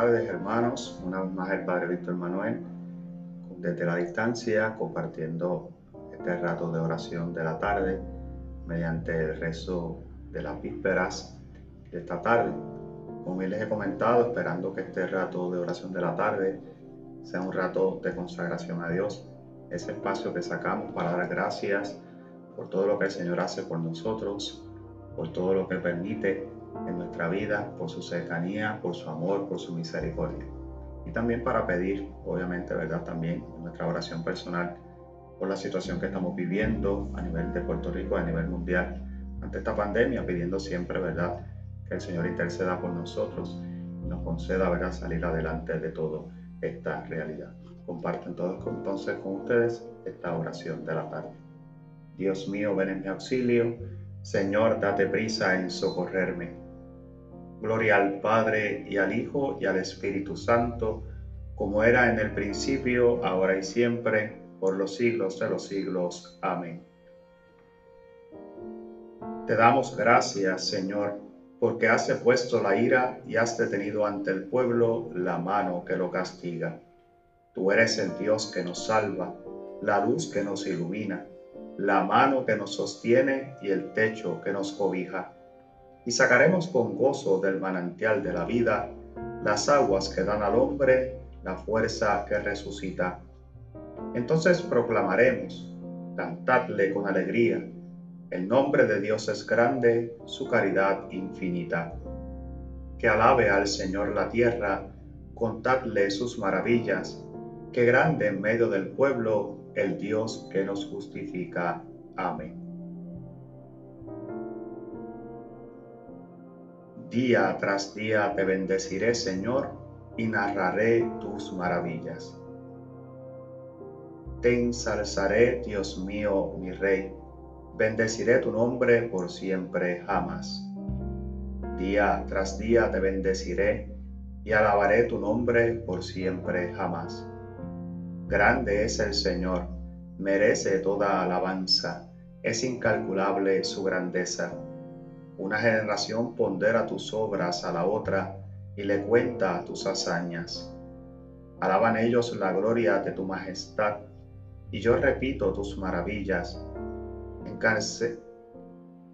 tardes, hermanos. Una vez más el Padre Víctor Manuel, desde la distancia, compartiendo este rato de oración de la tarde mediante el rezo de las vísperas de esta tarde. Como les he comentado, esperando que este rato de oración de la tarde sea un rato de consagración a Dios, ese espacio que sacamos para dar gracias por todo lo que el Señor hace por nosotros, por todo lo que permite en nuestra vida, por su cercanía, por su amor, por su misericordia. Y también para pedir, obviamente, ¿verdad? También en nuestra oración personal por la situación que estamos viviendo a nivel de Puerto Rico, a nivel mundial, ante esta pandemia, pidiendo siempre, ¿verdad? Que el Señor interceda por nosotros y nos conceda, ¿verdad? Salir adelante de toda esta realidad. Comparten todos entonces con ustedes esta oración de la tarde. Dios mío, ven en mi auxilio. Señor, date prisa en socorrerme. Gloria al Padre y al Hijo y al Espíritu Santo, como era en el principio, ahora y siempre, por los siglos de los siglos. Amén. Te damos gracias, Señor, porque has puesto la ira y has detenido ante el pueblo la mano que lo castiga. Tú eres el Dios que nos salva, la luz que nos ilumina, la mano que nos sostiene y el techo que nos cobija. Y sacaremos con gozo del manantial de la vida las aguas que dan al hombre la fuerza que resucita. Entonces proclamaremos, cantadle con alegría, el nombre de Dios es grande, su caridad infinita. Que alabe al Señor la tierra, contadle sus maravillas, que grande en medio del pueblo el Dios que nos justifica. Amén. Día tras día te bendeciré, Señor, y narraré tus maravillas. Te ensalzaré, Dios mío, mi Rey, bendeciré tu nombre por siempre jamás. Día tras día te bendeciré y alabaré tu nombre por siempre jamás. Grande es el Señor, merece toda alabanza, es incalculable su grandeza. Una generación pondera tus obras a la otra y le cuenta tus hazañas. Alaban ellos la gloria de tu majestad y yo repito tus maravillas. Encarece,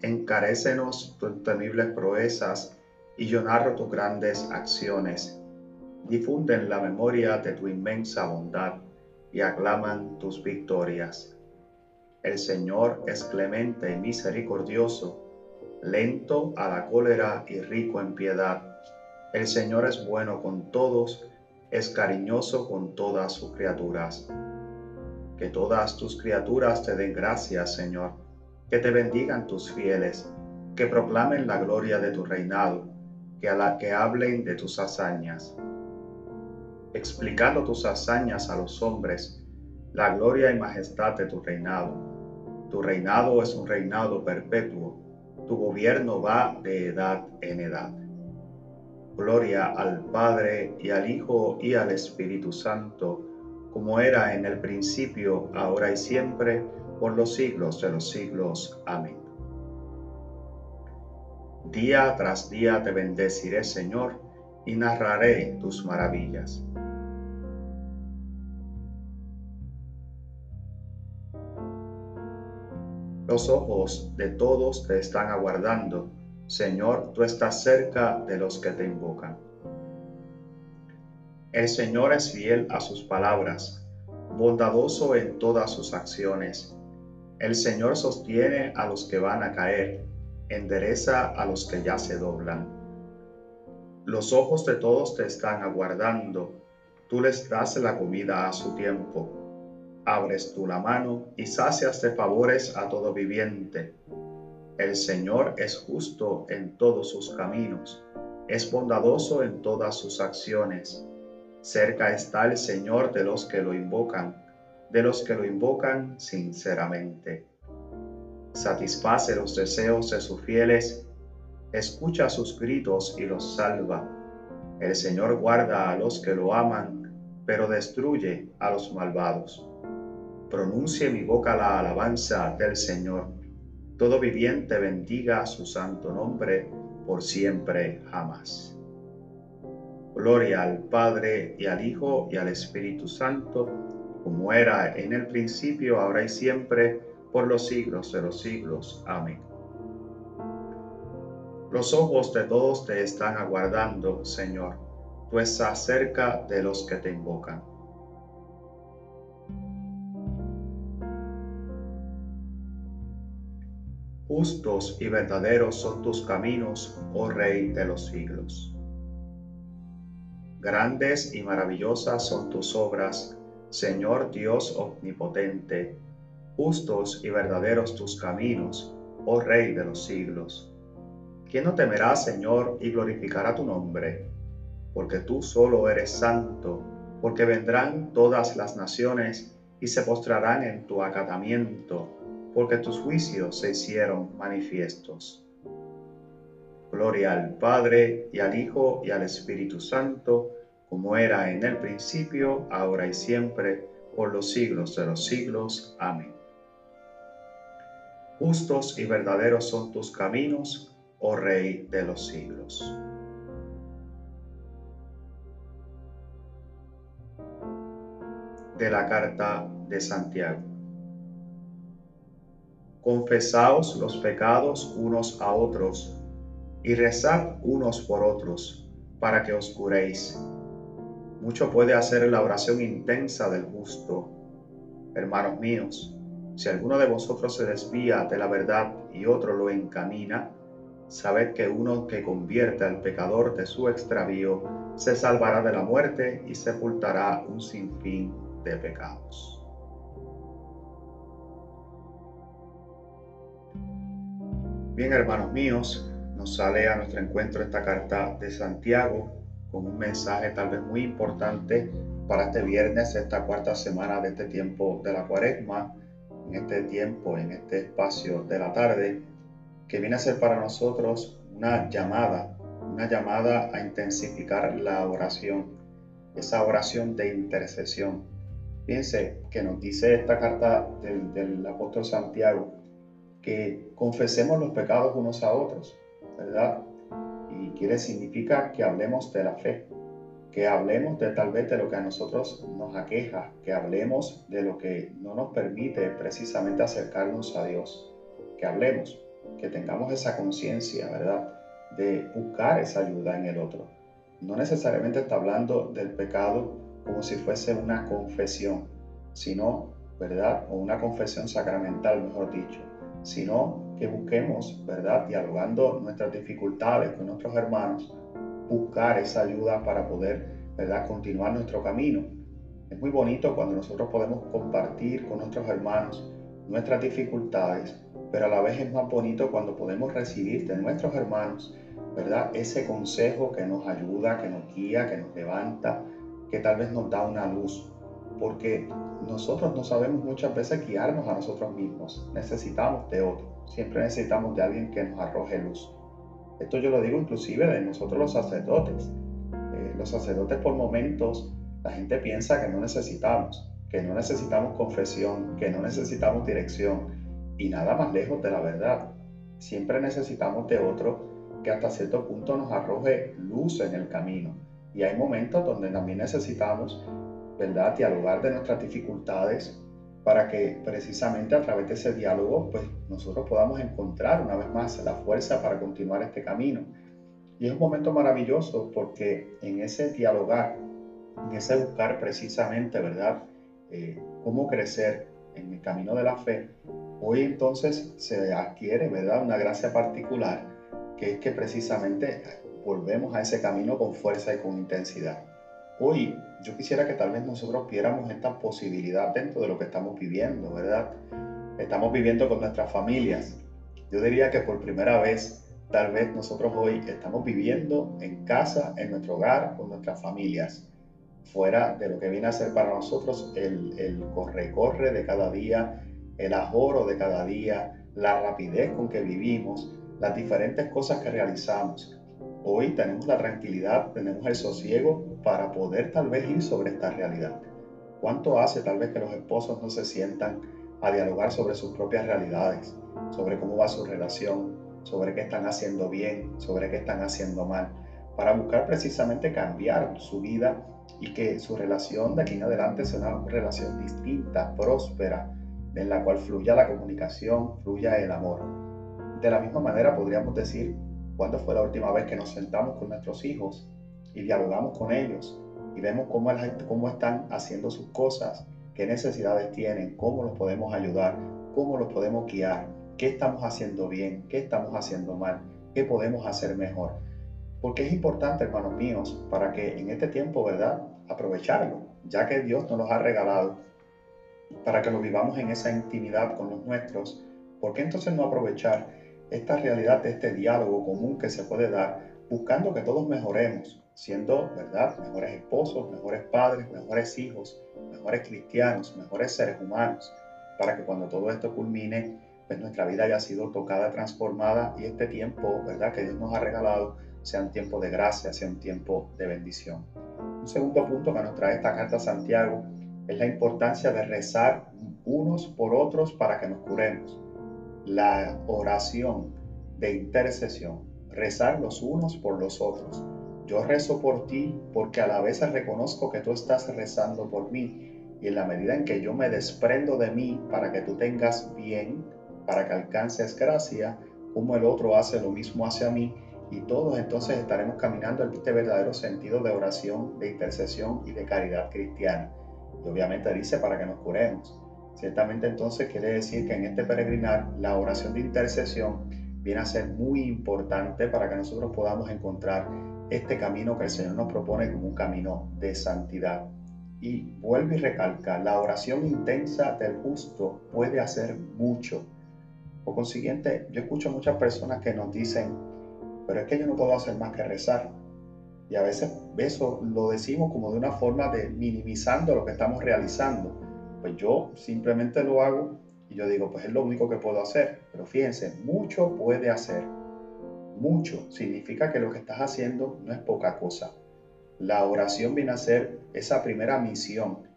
encarécenos tus temibles proezas, y yo narro tus grandes acciones. Difunden la memoria de tu inmensa bondad y aclaman tus victorias. El Señor es clemente y misericordioso, lento a la cólera y rico en piedad. El Señor es bueno con todos, es cariñoso con todas sus criaturas. Que todas tus criaturas te den gracias, Señor, que te bendigan tus fieles, que proclamen la gloria de tu reinado, que la que hablen de tus hazañas. Explicando tus hazañas a los hombres, la gloria y majestad de tu reinado. Tu reinado es un reinado perpetuo, tu gobierno va de edad en edad. Gloria al Padre y al Hijo y al Espíritu Santo, como era en el principio, ahora y siempre, por los siglos de los siglos. Amén. Día tras día te bendeciré, Señor, y narraré tus maravillas. Los ojos de todos te están aguardando. Señor, tú estás cerca de los que te invocan. El Señor es fiel a sus palabras, bondadoso en todas sus acciones. El Señor sostiene a los que van a caer, endereza a los que ya se doblan. Los ojos de todos te están aguardando, tú les das la comida a su tiempo. Abres tú la mano y sacias de favores a todo viviente. El Señor es justo en todos sus caminos, es bondadoso en todas sus acciones Cerca está el Señor de los que lo invocan, de los que lo invocan sinceramente. Satisface los deseos de sus fieles, escucha sus gritos y los salva. El Señor guarda a los que lo aman, pero destruye a los malvados. Pronuncie mi boca la alabanza del Señor. Todo viviente bendiga su santo nombre por siempre jamás. Gloria al Padre y al Hijo y al Espíritu Santo, como era en el principio, ahora y siempre, por los siglos de los siglos. Amén. Los ojos de todos te están aguardando, Señor. Tú estás cerca de los que te invocan. Justos y verdaderos son tus caminos, oh Rey de los siglos. Grandes y maravillosas son tus obras, Señor Dios omnipotente. Justos y verdaderos tus caminos, oh Rey de los siglos. ¿Quién no temerá, Señor, y glorificará tu nombre? Porque tú solo eres santo, porque vendrán todas las naciones y se postrarán en tu acatamiento, porque tus juicios se hicieron manifiestos. Gloria al Padre y al Hijo y al Espíritu Santo, como era en el principio, ahora y siempre, por los siglos de los siglos. Amén. Justos y verdaderos son tus caminos, oh Rey de los siglos. De la carta de Santiago. Confesaos los pecados unos a otros y rezad unos por otros, para que os curéis. Mucho puede hacer la oración intensa del justo. Hermanos míos, si alguno de vosotros se desvía de la verdad y otro lo encamina, sabed que uno que convierte al pecador de su extravío se salvará de la muerte y sepultará un sinfín de pecados. Bien, hermanos míos, nos sale a nuestro encuentro esta carta de Santiago con un mensaje tal vez muy importante para este viernes, esta cuarta semana de este tiempo de la cuaresma, en este tiempo, en este espacio de la tarde, que viene a ser para nosotros una llamada, una llamada a intensificar la oración, esa oración de intercesión. Fíjense que nos dice esta carta del, del apóstol Santiago que confesemos los pecados unos a otros ¿verdad? Y quiere significa que hablemos de la fe, que hablemos de tal vez de lo que a nosotros nos aqueja, que hablemos de lo que no nos permite precisamente acercarnos a Dios, que hablemos, que tengamos esa conciencia, ¿verdad? De buscar esa ayuda en el otro. No necesariamente está hablando del pecado como si fuese una confesión, sino, ¿verdad? O una confesión sacramental, mejor dicho, sino que busquemos, ¿verdad? Dialogando nuestras dificultades con nuestros hermanos, buscar esa ayuda para poder, ¿verdad? Continuar nuestro camino. Es muy bonito cuando nosotros podemos compartir con nuestros hermanos nuestras dificultades, pero a la vez es más bonito cuando podemos recibir de nuestros hermanos, ¿verdad? Ese consejo que nos ayuda, que nos guía, que nos levanta, que tal vez nos da una luz, porque nosotros no sabemos muchas veces guiarnos a nosotros mismos, necesitamos de otro, siempre necesitamos de alguien que nos arroje luz. Esto yo lo digo inclusive de nosotros los sacerdotes. Eh, los sacerdotes por momentos la gente piensa que no necesitamos, que no necesitamos confesión, que no necesitamos dirección y nada más lejos de la verdad. Siempre necesitamos de otro que hasta cierto punto nos arroje luz en el camino. Y hay momentos donde también necesitamos ¿verdad? Dialogar de nuestras dificultades para que precisamente a través de ese diálogo, pues nosotros podamos encontrar una vez más la fuerza para continuar este camino. Y es un momento maravilloso porque en ese dialogar, en ese buscar precisamente, ¿verdad? Eh, cómo crecer en el camino de la fe, hoy entonces se adquiere, ¿verdad? Una gracia particular, que es que precisamente volvemos a ese camino con fuerza y con intensidad. Hoy yo quisiera que tal vez nosotros viéramos esta posibilidad dentro de lo que estamos viviendo, ¿verdad? Estamos viviendo con nuestras familias. Yo diría que por primera vez, tal vez nosotros hoy estamos viviendo en casa, en nuestro hogar, con nuestras familias, fuera de lo que viene a ser para nosotros el, corre-corre de cada día, el ahorro de cada día, la rapidez con que vivimos, las diferentes cosas que realizamos hoy tenemos la tranquilidad, tenemos el sosiego para poder tal vez ir sobre esta realidad. ¿Cuánto hace tal vez que los esposos no se sientan a dialogar sobre sus propias realidades, sobre cómo va su relación, sobre qué están haciendo bien, sobre qué están haciendo mal? para buscar precisamente cambiar su vida y que su relación de aquí en adelante sea una relación distinta, próspera, en la cual fluya la comunicación, fluya el amor. De la misma manera podríamos decir, ¿cuándo fue la última vez que nos sentamos con nuestros hijos y dialogamos con ellos y vemos cómo, cómo están haciendo sus cosas, qué necesidades tienen, cómo los podemos ayudar, cómo los podemos guiar, qué estamos haciendo bien, qué estamos haciendo mal, qué podemos hacer mejor? Porque es importante, hermanos míos, para que en este tiempo, ¿verdad? Aprovecharlo, ya que Dios nos los ha regalado, para que lo vivamos en esa intimidad con los nuestros. ¿Por qué entonces no aprovechar esta realidad de este diálogo común que se puede dar, buscando que todos mejoremos, siendo, ¿verdad?, mejores esposos, mejores padres, mejores hijos, mejores cristianos, mejores seres humanos, para que cuando todo esto culmine, pues nuestra vida haya sido tocada, transformada y este tiempo, ¿verdad?, que Dios nos ha regalado, sea un tiempo de gracia, sea un tiempo de bendición. Un segundo punto que nos trae esta carta a Santiago es la importancia de rezar unos por otros para que nos curemos. La oración de intercesión, rezar los unos por los otros. Yo rezo por ti porque a la vez reconozco que tú estás rezando por mí y en la medida en que yo me desprendo de mí para que tú tengas bien, para que alcances gracia, como el otro hace lo mismo hacia mí, y todos entonces estaremos caminando en este verdadero sentido de oración, de intercesión y de caridad cristiana. Y obviamente dice para que nos curemos. Ciertamente entonces quiere decir que en este peregrinar la oración de intercesión viene a ser muy importante para que nosotros podamos encontrar este camino que el Señor nos propone como un camino de santidad. Y vuelve y recalca, la oración intensa del justo puede hacer mucho. Por consiguiente, yo escucho muchas personas que nos dicen, pero es que yo no puedo hacer más que rezar. Y a veces eso lo decimos como de una forma de minimizando lo que estamos realizando. Pues yo simplemente lo hago y yo digo, pues es lo único que puedo hacer. Pero fíjense, mucho puede hacer. Mucho significa que lo que estás haciendo no es poca cosa. La oración viene a ser esa primera misión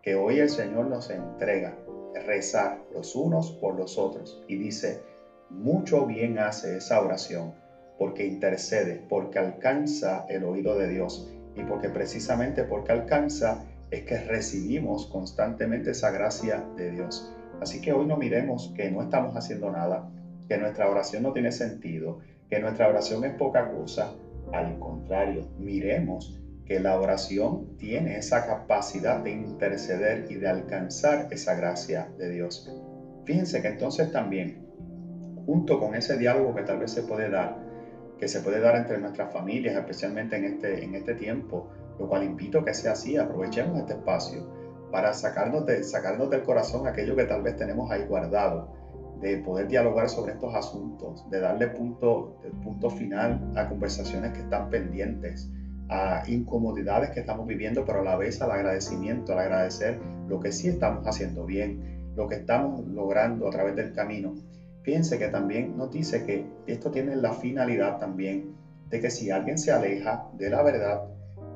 que hoy el Señor nos entrega, rezar los unos por los otros. Y dice, mucho bien hace esa oración porque intercede, porque alcanza el oído de Dios y porque precisamente porque alcanza es que recibimos constantemente esa gracia de Dios. Así que hoy no miremos que no estamos haciendo nada, que nuestra oración no tiene sentido, que nuestra oración es poca cosa. Al contrario, miremos que la oración tiene esa capacidad de interceder y de alcanzar esa gracia de Dios. Fíjense que entonces también, junto con ese diálogo que tal vez se puede dar, que se puede dar entre nuestras familias, especialmente en este, en este tiempo, lo cual invito que sea así, aprovechemos este espacio para sacarnos, de, sacarnos del corazón aquello que tal vez tenemos ahí guardado, de poder dialogar sobre estos asuntos, de darle punto, punto final a conversaciones que están pendientes, a incomodidades que estamos viviendo, pero a la vez al agradecimiento, al agradecer lo que sí estamos haciendo bien, lo que estamos logrando a través del camino. Fíjense que también nos dice que esto tiene la finalidad también de que si alguien se aleja de la verdad,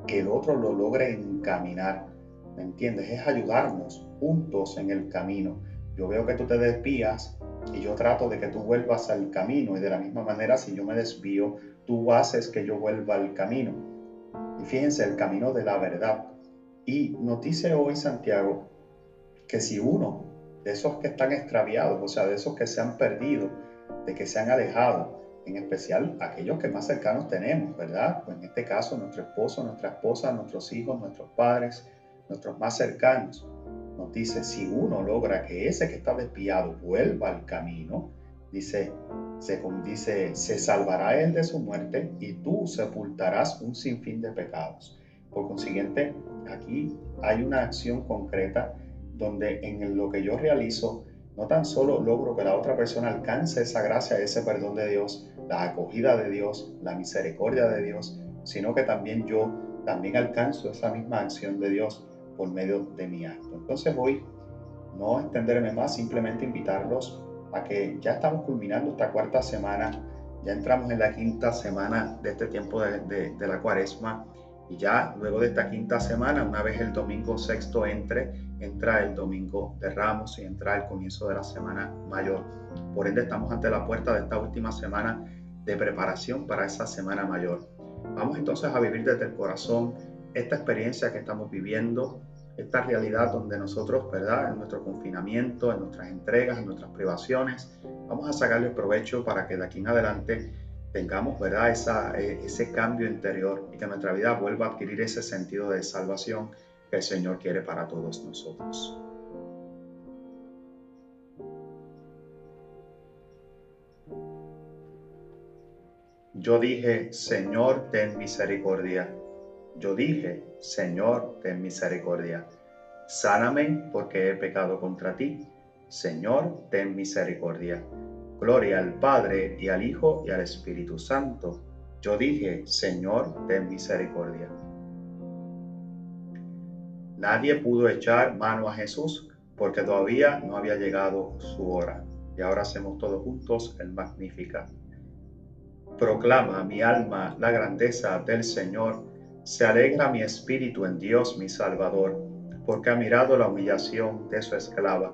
que el otro lo logre encaminar. ¿Me entiendes? Es ayudarnos juntos en el camino. Yo veo que tú te desvías y yo trato de que tú vuelvas al camino y de la misma manera si yo me desvío, tú haces que yo vuelva al camino. Y fíjense, el camino de la verdad. Y nos hoy Santiago que si uno de esos que están extraviados, o sea, de esos que se han perdido, de que se han alejado, en especial aquellos que más cercanos tenemos, ¿verdad? Pues en este caso, nuestro esposo, nuestra esposa, nuestros hijos, nuestros padres, nuestros más cercanos. Nos dice, si uno logra que ese que está desviado vuelva al camino, dice, se, dice, se salvará él de su muerte y tú sepultarás un sinfín de pecados. Por consiguiente, aquí hay una acción concreta donde en lo que yo realizo, no tan solo logro que la otra persona alcance esa gracia, ese perdón de Dios, la acogida de Dios, la misericordia de Dios, sino que también yo también alcanzo esa misma acción de Dios por medio de mi acto. Entonces voy no extenderme más, simplemente invitarlos a que ya estamos culminando esta cuarta semana, ya entramos en la quinta semana de este tiempo de la cuaresma y ya luego de esta quinta semana, una vez el domingo sexto entre, entra el domingo de Ramos y entra el comienzo de la semana mayor. Por ende, estamos ante la puerta de esta última semana de preparación para esa semana mayor. Vamos entonces a vivir desde el corazón esta experiencia que estamos viviendo, esta realidad donde nosotros, ¿verdad? En nuestro confinamiento, en nuestras entregas, en nuestras privaciones, vamos a sacarle provecho para que de aquí en adelante tengamos, ¿verdad? Eh, ese cambio interior y que nuestra vida vuelva a adquirir ese sentido de salvación que el Señor quiere para todos nosotros. Yo dije, Señor, ten misericordia. Yo dije, Señor, ten misericordia. Sáname porque he pecado contra ti. Señor, ten misericordia. Gloria al Padre y al Hijo y al Espíritu Santo. Yo dije, Señor, ten misericordia. Nadie pudo echar mano a Jesús porque todavía no había llegado su hora. Y ahora hacemos todos juntos el Magnificat. Proclama mi alma la grandeza del Señor, se alegra mi espíritu en Dios mi Salvador, porque ha mirado la humillación de su esclava.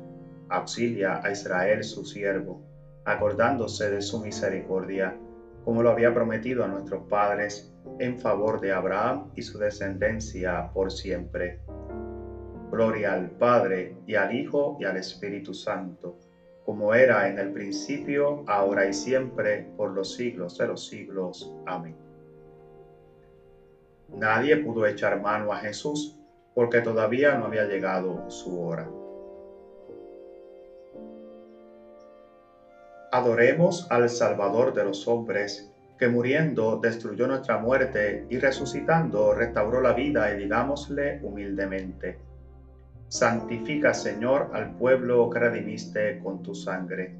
Auxilia a Israel su siervo, acordándose de su misericordia, como lo había prometido a nuestros padres, en favor de Abraham y su descendencia por siempre. Gloria al Padre y al Hijo y al Espíritu Santo como era en el principio, ahora y siempre, por los siglos de los siglos. Amén. Nadie pudo echar mano a Jesús porque todavía no había llegado su hora. Adoremos al Salvador de los hombres, que muriendo destruyó nuestra muerte y resucitando restauró la vida y digámosle humildemente Santifica, Señor, al pueblo que redimiste con tu sangre.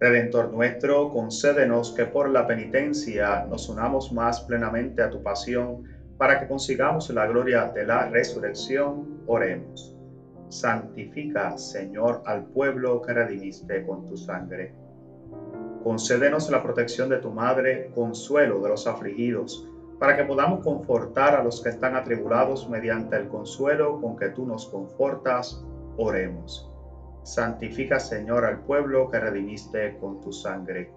Redentor nuestro, concédenos que por la penitencia nos unamos más plenamente a tu pasión, para que consigamos la gloria de la resurrección. Oremos. Santifica, Señor, al pueblo que redimiste con tu sangre. Concédenos la protección de tu Madre, consuelo de los afligidos, para que podamos confortar a los que están atribulados mediante el consuelo con que tú nos confortas, oremos. Santifica, Señor, al pueblo que redimiste con tu sangre.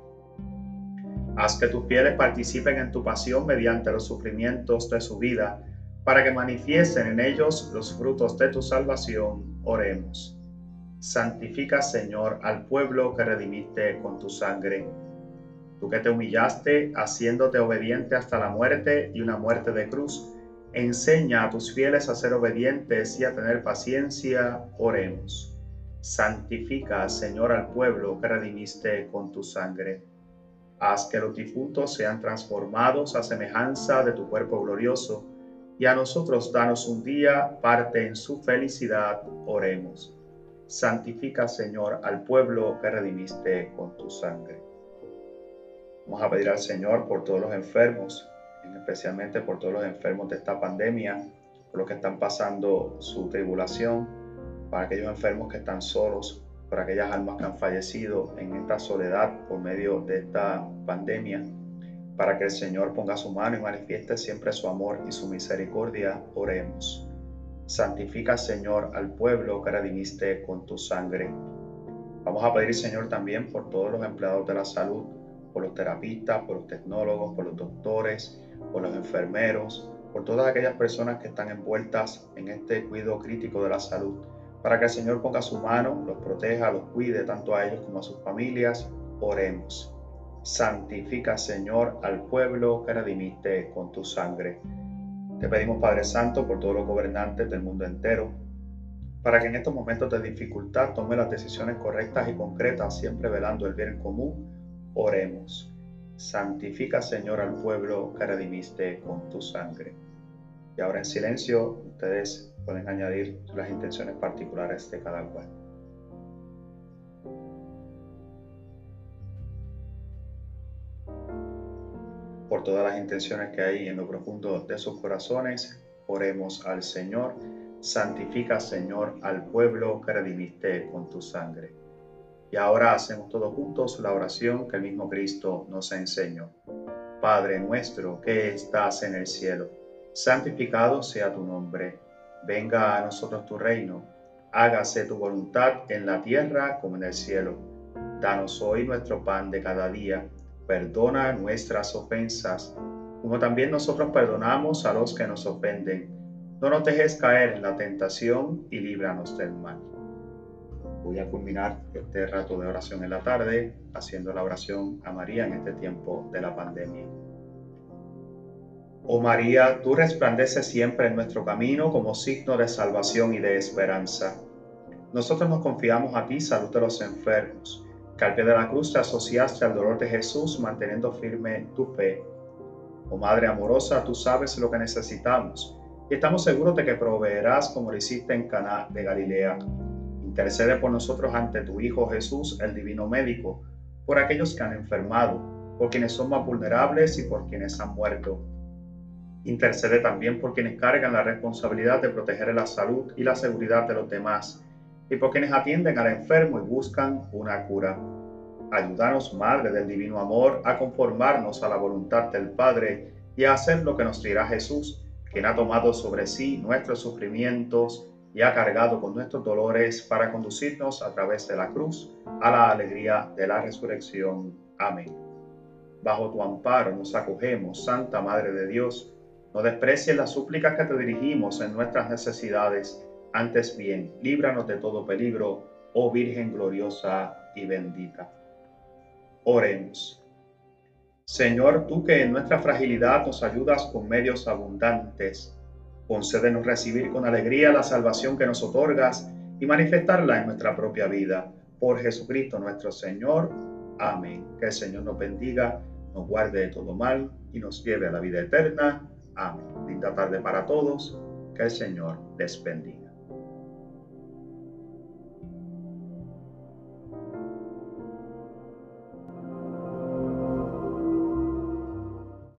Haz que tus fieles participen en tu pasión mediante los sufrimientos de su vida, para que manifiesten en ellos los frutos de tu salvación, oremos. Santifica, Señor, al pueblo que redimiste con tu sangre tú que te humillaste haciéndote obediente hasta la muerte y una muerte de cruz, enseña a tus fieles a ser obedientes y a tener paciencia, oremos. Santifica, Señor, al pueblo que redimiste con tu sangre. Haz que los difuntos sean transformados a semejanza de tu cuerpo glorioso, y a nosotros danos un día parte en su felicidad, oremos. Santifica, Señor, al pueblo que redimiste con tu sangre. Vamos a pedir al Señor por todos los enfermos, especialmente por todos los enfermos de esta pandemia, por los que están pasando su tribulación, para aquellos enfermos que están solos, por aquellas almas que han fallecido en esta soledad por medio de esta pandemia, para que el Señor ponga su mano y manifieste siempre su amor y su misericordia, oremos. Santifica, Señor, al pueblo que redimiste con tu sangre. Vamos a pedir, Señor, también por todos los empleados de la salud, por los terapistas, por los tecnólogos, por los doctores, por los enfermeros, por todas aquellas personas que están envueltas en este cuidado crítico de la salud, para que el Señor ponga su mano, los proteja, los cuide tanto a ellos como a sus familias. Oremos. Santifica, Señor, al pueblo que redimiste con tu sangre. Te pedimos, Padre Santo, por todos los gobernantes del mundo entero, para que en estos momentos de dificultad tome las decisiones correctas y concretas, siempre velando el bien común Oremos. Santifica, Señor, al pueblo que redimiste con tu sangre. Y ahora en silencio, ustedes pueden añadir las intenciones particulares de cada cual. Por todas las intenciones que hay en lo profundo de sus corazones, oremos al Señor. Santifica, Señor, al pueblo que redimiste con tu sangre. Y ahora hacemos todos juntos la oración que el mismo Cristo nos enseñó. Padre nuestro que estás en el cielo, santificado sea tu nombre. Venga a nosotros tu reino. Hágase tu voluntad en la tierra como en el cielo. Danos hoy nuestro pan de cada día perdona nuestras ofensas, como también nosotros perdonamos a los que nos ofenden. No nos dejes caer en la tentación y líbranos del mal. Voy a culminar este rato de oración en la tarde haciendo la oración a María en este tiempo de la pandemia. Oh María, tú resplandeces siempre en nuestro camino como signo de salvación y de esperanza. Nosotros nos confiamos a ti, salud de los enfermos pie de la cruz te asociaste al dolor de Jesús manteniendo firme tu fe. Oh Madre amorosa, tú sabes lo que necesitamos y estamos seguros de que proveerás como lo hiciste en Caná de Galilea. Intercede por nosotros ante tu Hijo Jesús, el Divino Médico, por aquellos que han enfermado, por quienes son más vulnerables y por quienes han muerto. Intercede también por quienes cargan la responsabilidad de proteger la salud y la seguridad de los demás y por quienes atienden al enfermo y buscan una cura. Ayúdanos, Madre del Divino Amor, a conformarnos a la voluntad del Padre y a hacer lo que nos dirá Jesús, quien ha tomado sobre sí nuestros sufrimientos y ha cargado con nuestros dolores para conducirnos a través de la cruz a la alegría de la resurrección. Amén. Bajo tu amparo nos acogemos, Santa Madre de Dios. No desprecies las súplicas que te dirigimos en nuestras necesidades antes bien, líbranos de todo peligro, oh Virgen gloriosa y bendita. Oremos. Señor, tú que en nuestra fragilidad nos ayudas con medios abundantes, concédenos recibir con alegría la salvación que nos otorgas y manifestarla en nuestra propia vida. Por Jesucristo nuestro Señor. Amén. Que el Señor nos bendiga, nos guarde de todo mal y nos lleve a la vida eterna. Amén. Linda tarde para todos. Que el Señor les bendiga.